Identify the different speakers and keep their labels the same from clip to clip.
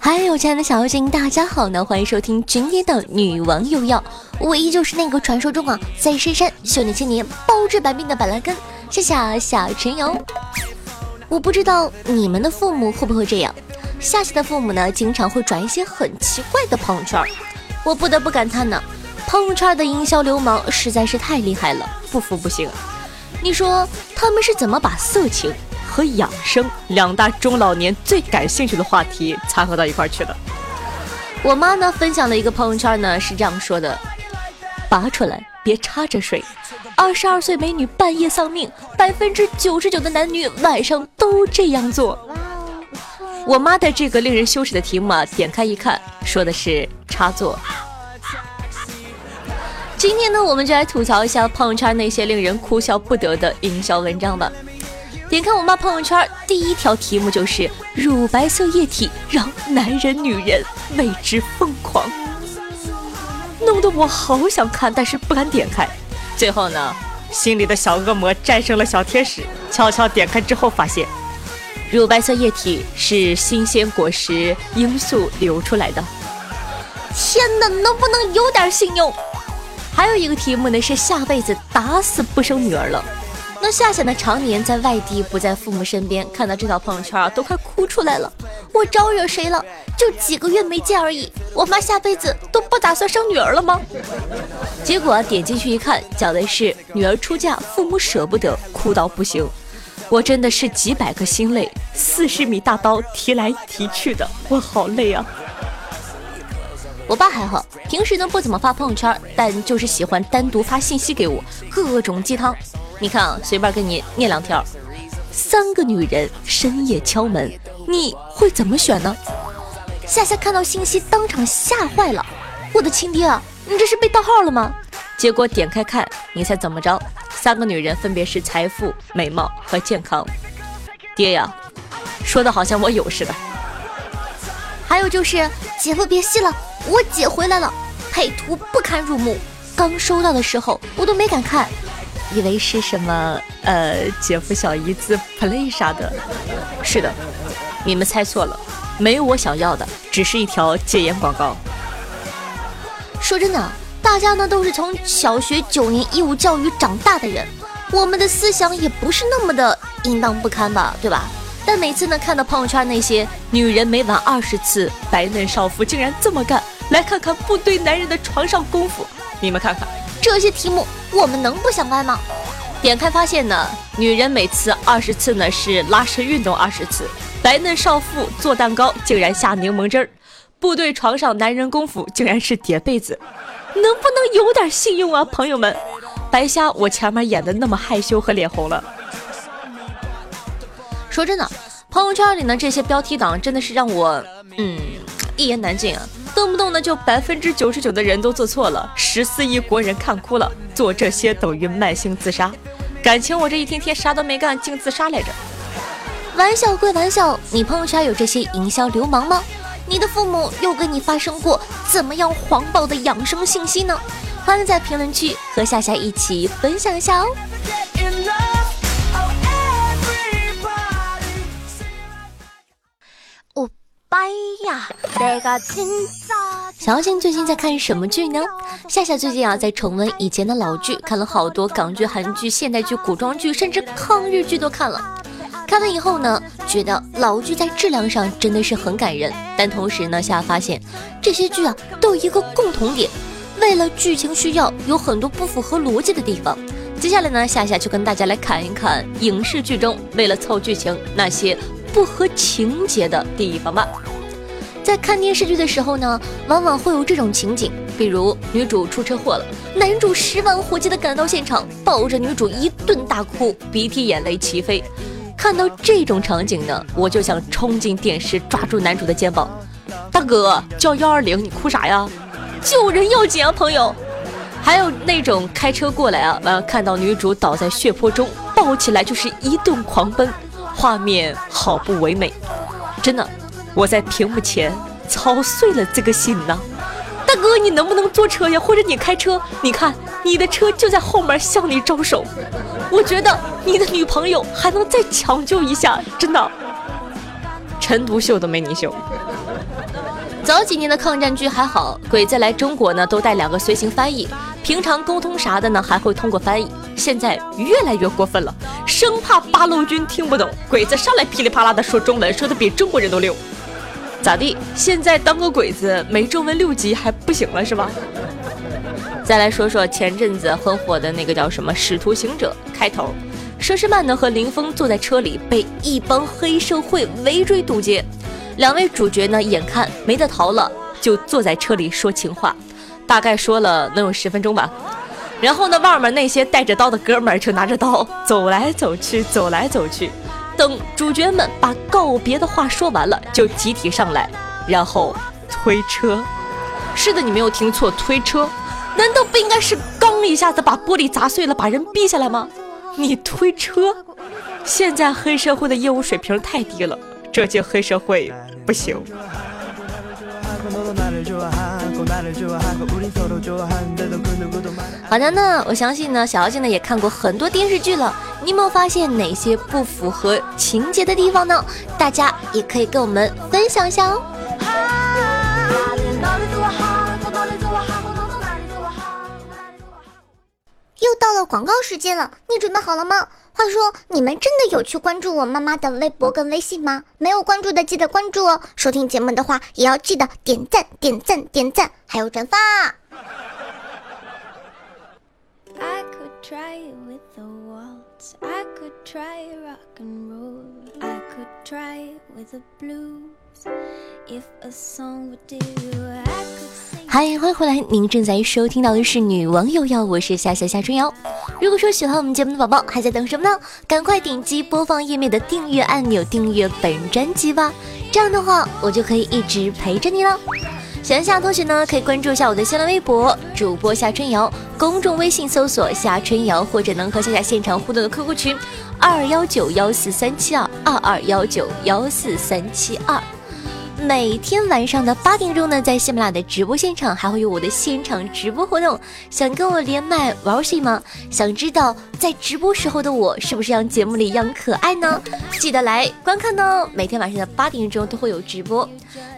Speaker 1: 嗨，有亲爱的小妖精，大家好呢！欢迎收听今天的女王又要，我依旧是那个传说中啊，在深山修炼千年、包治百病的板蓝根，谢谢小陈瑶。我不知道你们的父母会不会这样，夏夏的父母呢，经常会转一些很奇怪的朋友圈，我不得不感叹呢，朋友圈的营销流氓实在是太厉害了，不服不行。你说他们是怎么把色情？和养生两大中老年最感兴趣的话题掺和到一块去的。我妈呢分享了一个朋友圈呢，是这样说的：拔出来，别插着睡。二十二岁美女半夜丧命，百分之九十九的男女晚上都这样做。我妈的这个令人羞耻的题目啊，点开一看，说的是插座。今天呢，我们就来吐槽一下朋友圈那些令人哭笑不得的营销文章吧。点开我妈朋友圈，第一条题目就是乳白色液体让男人女人为之疯狂，弄得我好想看，但是不敢点开。最后呢，心里的小恶魔战胜了小天使，悄悄点开之后发现，乳白色液体是新鲜果实罂粟流出来的。天哪，能不能有点信用？还有一个题目呢，是下辈子打死不生女儿了。那夏夏呢？常年在外地，不在父母身边，看到这条朋友圈啊，都快哭出来了。我招惹谁了？就几个月没见而已，我妈下辈子都不打算生女儿了吗？结果点进去一看，讲的是女儿出嫁，父母舍不得，哭到不行。我真的是几百个心累，四十米大刀提来提去的，我好累啊。我爸还好，平时呢不怎么发朋友圈，但就是喜欢单独发信息给我，各种鸡汤。你看啊，随便给你念两条。三个女人深夜敲门，你会怎么选呢？夏夏看到信息当场吓坏了。我的亲爹啊，你这是被盗号了吗？结果点开看，你猜怎么着？三个女人分别是财富、美貌和健康。爹呀，说的好像我有似的。还有就是，姐夫别戏了，我姐回来了，配图不堪入目。刚收到的时候，我都没敢看。以为是什么呃姐夫小姨子 play 啥的，是的，你们猜错了，没有我想要的，只是一条戒烟广告。说真的，大家呢都是从小学九年义务教育长大的人，我们的思想也不是那么的淫荡不堪吧，对吧？但每次呢看到朋友圈那些女人每晚二十次，白嫩少妇竟然这么干，来看看不对男人的床上功夫，你们看看。这些题目我们能不想歪吗？点开发现呢，女人每次二十次呢是拉伸运动二十次，白嫩少妇做蛋糕竟然下柠檬汁儿，部队床上男人功夫竟然是叠被子，能不能有点信用啊，朋友们？白瞎我前面演的那么害羞和脸红了。说真的，朋友圈里呢这些标题党真的是让我嗯一言难尽啊。动不动呢就百分之九十九的人都做错了，十四亿国人看哭了，做这些等于慢性自杀。感情我这一天天啥都没干，竟自杀来着。玩笑归玩笑，你朋友圈有这些营销流氓吗？你的父母又跟你发生过怎么样黄暴的养生信息呢？欢迎在评论区和夏夏一起分享一下哦。哎呀，这个亲小星最近在看什么剧呢？夏夏最近啊在重温以前的老剧，看了好多港剧、韩剧、现代剧、古装剧，甚至抗日剧都看了。看完以后呢，觉得老剧在质量上真的是很感人。但同时呢，夏夏发现这些剧啊都有一个共同点，为了剧情需要，有很多不符合逻辑的地方。接下来呢，夏夏就跟大家来看一看影视剧中为了凑剧情那些不合情节的地方吧。在看电视剧的时候呢，往往会有这种情景，比如女主出车祸了，男主十万火急的赶到现场，抱着女主一顿大哭，鼻涕眼泪齐飞。看到这种场景呢，我就想冲进电视，抓住男主的肩膀，大哥叫幺二零，你哭啥呀？救人要紧啊，朋友。还有那种开车过来啊，完看到女主倒在血泊中，抱起来就是一顿狂奔，画面好不唯美，真的。我在屏幕前操碎了这个心呐，大哥，你能不能坐车呀？或者你开车？你看你的车就在后面向你招手。我觉得你的女朋友还能再抢救一下，真的。陈独秀都没你秀。早几年的抗战剧还好，鬼子来中国呢都带两个随行翻译，平常沟通啥的呢还会通过翻译。现在越来越过分了，生怕八路军听不懂，鬼子上来噼里啪啦的说中文，说的比中国人都溜。咋地？现在当个鬼子没中文六级还不行了是吧？再来说说前阵子很火的那个叫什么《使徒行者》开头，佘诗曼呢和林峰坐在车里，被一帮黑社会围追堵截，两位主角呢眼看没得逃了，就坐在车里说情话，大概说了能有十分钟吧。然后呢，外面那些带着刀的哥们儿就拿着刀走来走去，走来走去。等主角们把告别的话说完了，就集体上来，然后推车。是的，你没有听错，推车。难道不应该是刚一下子把玻璃砸碎了，把人逼下来吗？你推车。现在黑社会的业务水平太低了，这届黑社会不行。好的呢，我相信呢，小妖精呢也看过很多电视剧了。你有没有发现哪些不符合情节的地方呢？大家也可以跟我们分享一下哦。
Speaker 2: 又到了广告时间了，你准备好了吗？话说，你们真的有去关注我妈妈的微博跟微信吗？没有关注的记得关注哦。收听节目的话，也要记得点赞、点赞、点赞，还有转发。
Speaker 1: 嗨，欢迎回来！您正在收听到的是《女王有药》，我是夏夏夏春瑶。如果说喜欢我们节目的宝宝，还在等什么呢？赶快点击播放页面的订阅按钮，订阅本专辑吧。这样的话，我就可以一直陪着你了。喜欢夏同学呢，可以关注一下我的新浪微博主播夏春瑶，公众微信搜索夏春瑶，或者能和夏夏现场互动的 QQ 群二幺九幺四三七二二二幺九幺四三七二。每天晚上的八点钟呢，在喜马拉雅的直播现场还会有我的现场直播活动。想跟我连麦玩游戏吗？想知道在直播时候的我是不是像节目里一样可爱呢？记得来观看哦！每天晚上的八点钟都会有直播。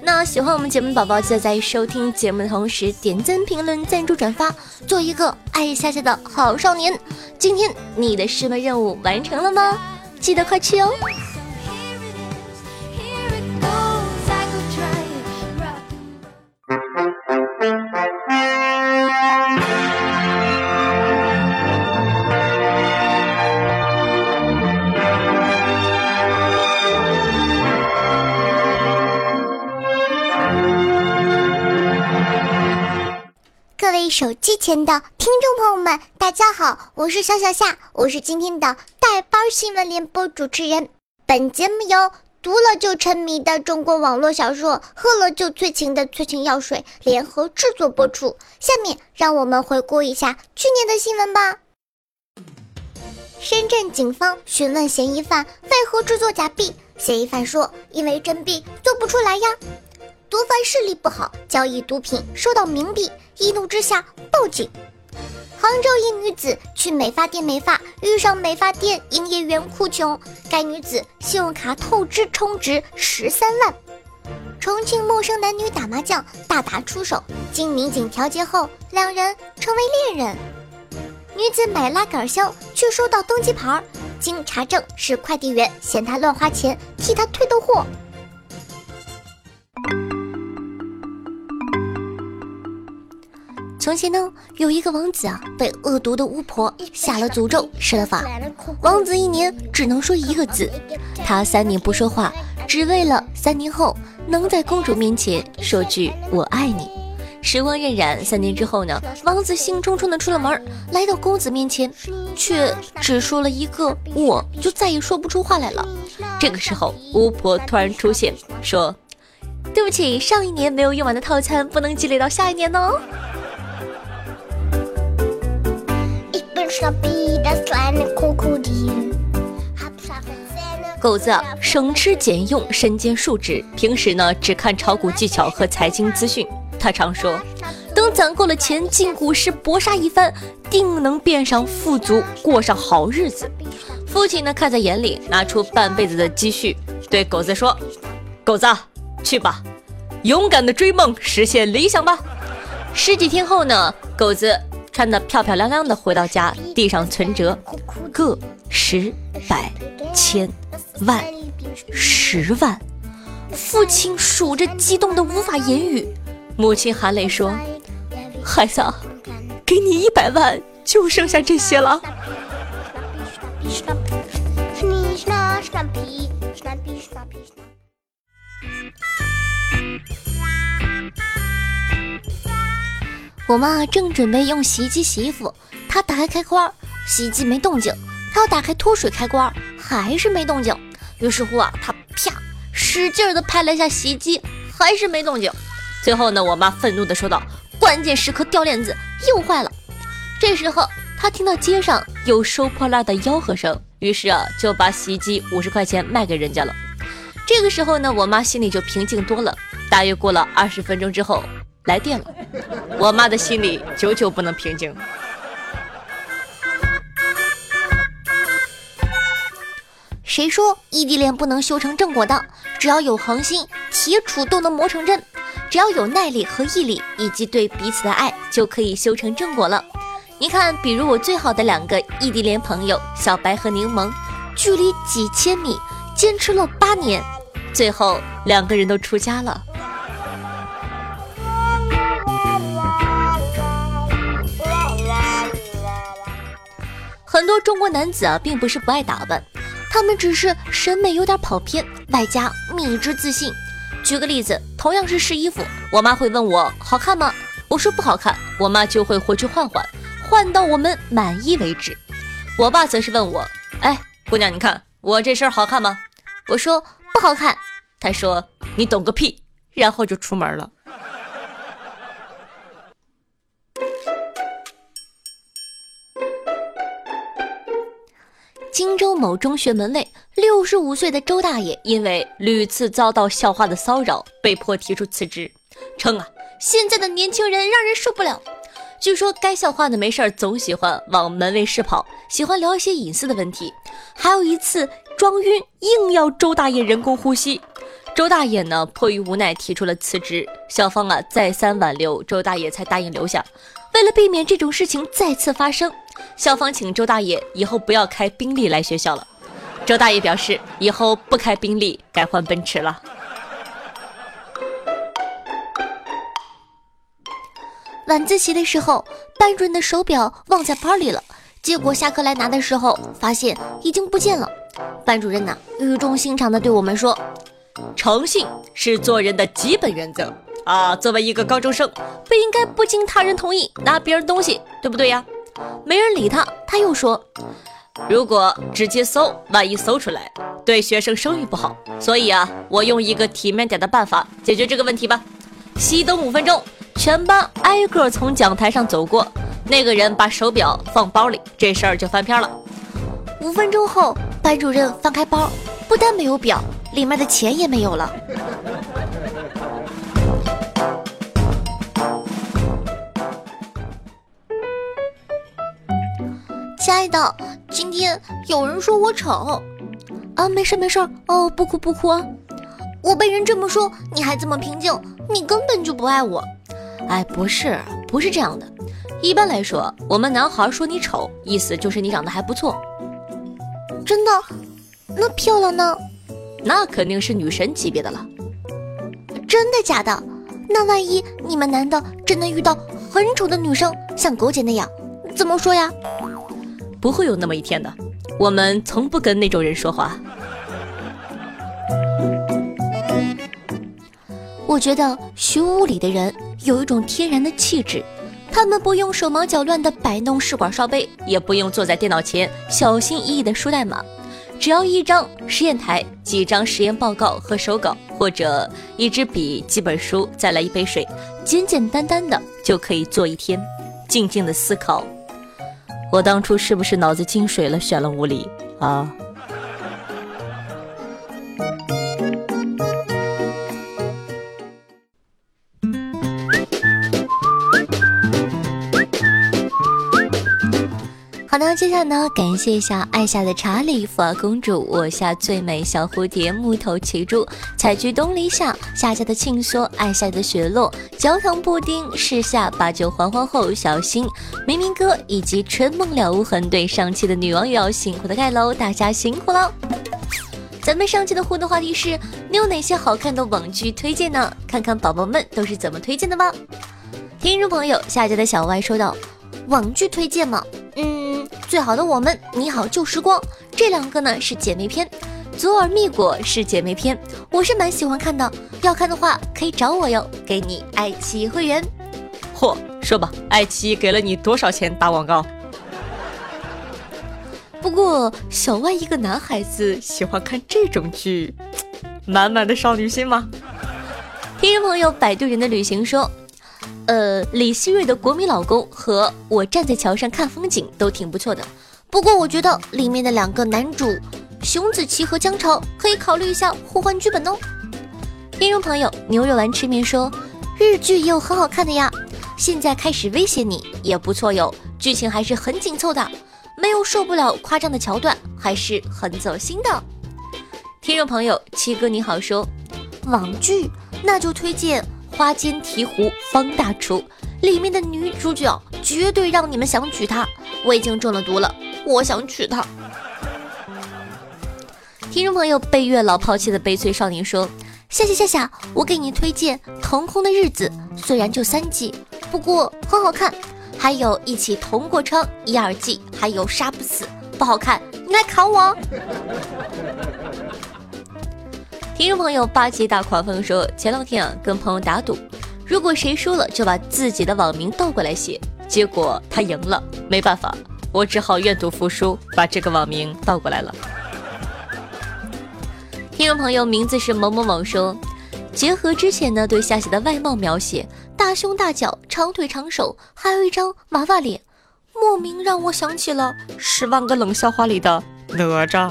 Speaker 1: 那喜欢我们节目的宝宝，记得在收听节目的同时点赞、评论、赞助、转发，做一个爱夏夏的好少年。今天你的师门任务完成了吗？记得快去哦！
Speaker 2: 手机前的听众朋友们，大家好，我是小小夏，我是今天的带班新闻联播主持人。本节目由读了就沉迷的中国网络小说，喝了就催情的催情药水联合制作播出。下面让我们回顾一下去年的新闻吧。深圳警方询问嫌疑犯为何制作假币，嫌疑犯说：“因为真币做不出来呀。”毒贩视力不好，交易毒品受到冥币，一怒之下报警。杭州一女子去美发店美发，遇上美发店营业员哭穷，该女子信用卡透支充值十三万。重庆陌生男女打麻将大打出手，经民警调解后，两人成为恋人。女子买拉杆箱却收到登机牌，经查证是快递员嫌她乱花钱，替她退的货。
Speaker 1: 从前呢，有一个王子啊，被恶毒的巫婆下了诅咒，施了法。王子一年只能说一个字，他三年不说话，只为了三年后能在公主面前说句“我爱你”。时光荏苒，三年之后呢，王子兴冲冲的出了门，来到公子面前，却只说了一个“我”，就再也说不出话来了。这个时候，巫婆突然出现，说：“对不起，上一年没有用完的套餐不能积累到下一年哦。”狗子省吃俭用，身兼数职，平时呢只看炒股技巧和财经资讯。他常说：“等等攒够了钱，进股市搏杀一番，定能变上富足，过上好日子。父亲呢，看在眼里，拿出半辈子的积蓄，对狗子说：“狗子，去吧，勇敢的追梦，实现理想吧。”十几天后呢，狗子穿得漂漂亮亮的回到家，地上存折，个、十、百、千、万、十万。父亲数着，激动的无法言语。母亲含泪说：“孩子，给你一百万，就剩下这些了。”我妈正准备用洗衣机洗衣服，她打开开关，洗衣机没动静；她要打开脱水开关，还是没动静。于是乎啊，她啪使劲的拍了一下洗衣机，还是没动静。最后呢，我妈愤怒的说道：“关键时刻掉链子，又坏了。”这时候，她听到街上有收破烂的吆喝声，于是啊，就把洗衣机五十块钱卖给人家了。这个时候呢，我妈心里就平静多了。大约过了二十分钟之后。来电了，我妈的心里久久不能平静。谁说异地恋不能修成正果的？只要有恒心，铁杵都能磨成针；只要有耐力和毅力，以及对彼此的爱，就可以修成正果了。你看，比如我最好的两个异地恋朋友小白和柠檬，距离几千米，坚持了八年，最后两个人都出家了。很多中国男子啊，并不是不爱打扮，他们只是审美有点跑偏，外加迷之自信。举个例子，同样是试衣服，我妈会问我好看吗？我说不好看，我妈就会回去换换，换到我们满意为止。我爸则是问我，哎，姑娘，你看我这身好看吗？我说不好看，他说你懂个屁，然后就出门了。荆州某中学门卫，六十五岁的周大爷，因为屡次遭到校花的骚扰，被迫提出辞职，称啊，现在的年轻人让人受不了。据说该校花呢，没事儿总喜欢往门卫室跑，喜欢聊一些隐私的问题。还有一次装晕，硬要周大爷人工呼吸。周大爷呢，迫于无奈提出了辞职。校方啊，再三挽留，周大爷才答应留下。为了避免这种事情再次发生。校方请周大爷以后不要开宾利来学校了。周大爷表示，以后不开宾利，改换奔驰了。晚自习的时候，班主任的手表忘在包里了，结果下课来拿的时候，发现已经不见了。班主任呢，语重心长的对我们说：“诚信是做人的基本原则啊，作为一个高中生，不应该不经他人同意拿别人东西，对不对呀？”没人理他，他又说：“如果直接搜，万一搜出来，对学生声誉不好。所以啊，我用一个体面点的办法解决这个问题吧。熄灯五分钟，全班挨个从讲台上走过，那个人把手表放包里，这事儿就翻篇了。五分钟后，班主任翻开包，不但没有表，里面的钱也没有了。”亲爱的，今天有人说我丑，啊，没事没事哦，不哭不哭啊。我被人这么说，你还这么平静，你根本就不爱我。哎，不是，不是这样的。一般来说，我们男孩说你丑，意思就是你长得还不错。真的？那漂亮呢？那肯定是女神级别的了。真的假的？那万一你们男的真的遇到很丑的女生，像狗姐那样，怎么说呀？不会有那么一天的，我们从不跟那种人说话。我觉得学物理的人有一种天然的气质，他们不用手忙脚乱的摆弄试管烧杯，也不用坐在电脑前小心翼翼的输代码，只要一张实验台、几张实验报告和手稿，或者一支笔、几本书，再来一杯水，简简单单的就可以做一天，静静的思考。我当初是不是脑子进水了，选了物理啊？好的，接下来呢，感谢一下爱夏的查理、福尔公主、我夏最美小蝴蝶、木头奇珠、采菊东篱下、夏夏的庆梭、爱夏的雪落、焦糖布丁、世下把酒还皇后、小新、明明哥以及春梦了无痕对上期的女网友辛苦的盖楼，大家辛苦了。咱们上期的互动话题是：你有哪些好看的网剧推荐呢？看看宝宝们都是怎么推荐的吧。听众朋友，夏家的小歪说道：网剧推荐吗？嗯，最好的我们，你好旧时光，这两个呢是姐妹篇，左耳蜜果是姐妹篇，我是蛮喜欢看的，要看的话可以找我哟，给你爱奇艺会员。
Speaker 3: 嚯，说吧，爱奇艺给了你多少钱打广告？
Speaker 1: 不过小万一个男孩子喜欢看这种剧，
Speaker 3: 满满的少女心吗？
Speaker 1: 听众朋友，摆渡人的旅行说。呃，李希瑞的国民老公和我站在桥上看风景都挺不错的，不过我觉得里面的两个男主熊梓淇和江潮可以考虑一下互换剧本哦。听众朋友，牛肉丸吃面说，日剧也有很好看的呀，现在开始威胁你也不错哟，剧情还是很紧凑的，没有受不了夸张的桥段，还是很走心的。听众朋友，七哥你好说，网剧那就推荐。花间提壶方大厨里面的女主角绝对让你们想娶她。我已经中了毒了，我想娶她。听众朋友，被月老抛弃的悲催少年说：夏夏夏夏，我给你推荐《腾空的日子》，虽然就三季，不过很好看。还有一起同过窗一二季，还有杀不死，不好看，你来砍我。听众朋友，八级大狂风说，前两天啊跟朋友打赌，如果谁输了就把自己的网名倒过来写，结果他赢了，没办法，我只好愿赌服输，把这个网名倒过来了。听众朋友，名字是某某某说，结合之前呢对夏夏的外貌描写，大胸大脚，长腿长手，还有一张娃娃脸，莫名让我想起了《十万个冷笑话》里的哪吒。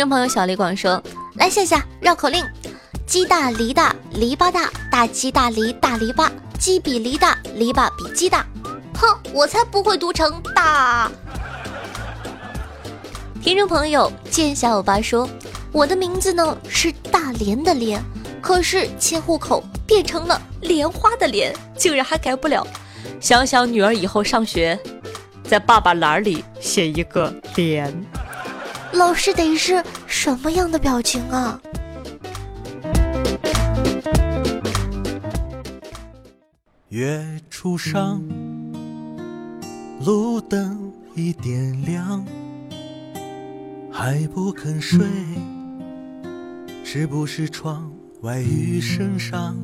Speaker 1: 听众朋友小李广说：“来夏夏绕口令，鸡大梨大篱笆大，大鸡大梨大篱笆，鸡比梨大，篱笆比鸡大。哼，我才不会读成大。”听众朋友见小欧巴说：“我的名字呢是大连的连，可是迁户口变成了莲花的莲，竟然还改不了。想想女儿以后上学，在爸爸栏里写一个莲。”老师得是什么样的表情啊？
Speaker 4: 月初上，路灯已点亮，还不肯睡，是不是窗外雨声上？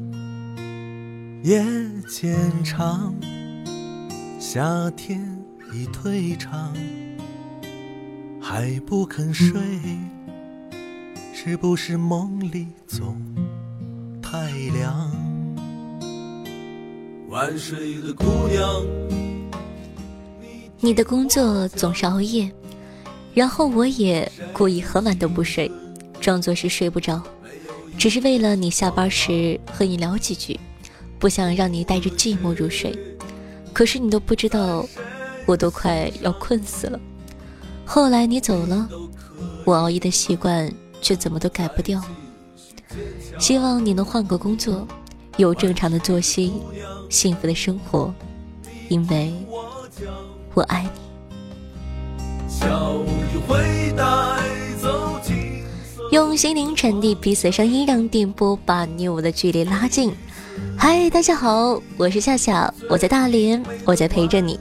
Speaker 4: 夜渐长，夏天已退场。还不肯睡，是不是梦里总太凉？晚睡的姑娘，
Speaker 1: 你的工作总是熬夜，然后我也故意很晚都不睡，装作是睡不着，只是为了你下班时和你聊几句，不想让你带着寂寞入睡。可是你都不知道，我都快要困死了。后来你走了，我熬夜的习惯却怎么都改不掉。希望你能换个工作，有正常的作息，幸福的生活，因为我爱你。用心灵传递彼此的声音，让电波把你我的距离拉近。嗨，大家好，我是夏夏，我在大连，我在陪着你。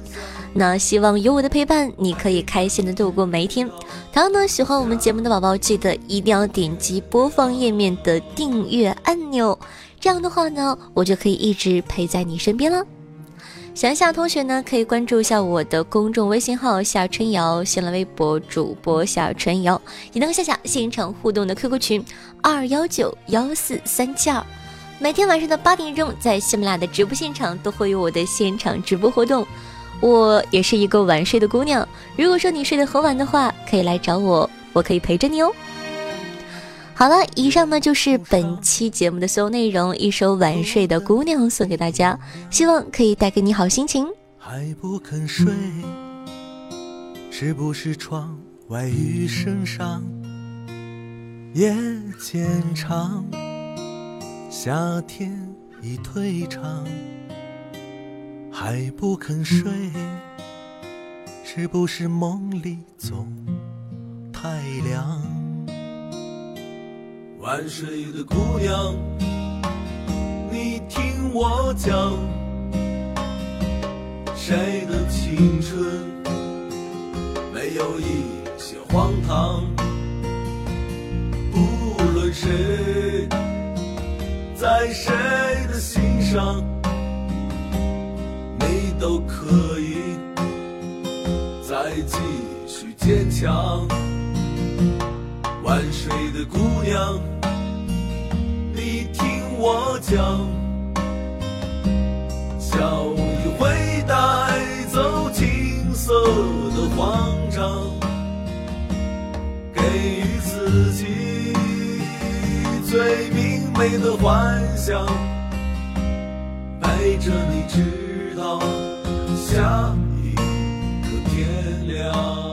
Speaker 1: 那希望有我的陪伴，你可以开心的度过每一天。同样呢，喜欢我们节目的宝宝，记得一定要点击播放页面的订阅按钮，这样的话呢，我就可以一直陪在你身边了。想一下同学呢，可以关注一下我的公众微信号夏春瑶，新浪微博主播夏春瑶，也能和夏夏现场互动的 QQ 群二幺九幺四三七二。每天晚上的八点钟，在喜马拉雅的直播现场都会有我的现场直播活动。我也是一个晚睡的姑娘，如果说你睡得很晚的话，可以来找我，我可以陪着你哦。好了，以上呢就是本期节目的所有内容。一首晚睡的姑娘送给大家，希望可以带给你好心情。
Speaker 4: 还不肯睡，是不是窗外雨声上？夜渐长，夏天已退场，还不肯睡，是不是梦里总太凉？晚睡的姑娘，你听我讲，谁的青春没有一些荒唐？不论谁，在谁的心上，都可以再继续坚强。晚睡的姑娘。你听我讲，笑意会带走青涩的慌张，给予自己最明媚的幻想，陪着你直到。下一个天亮。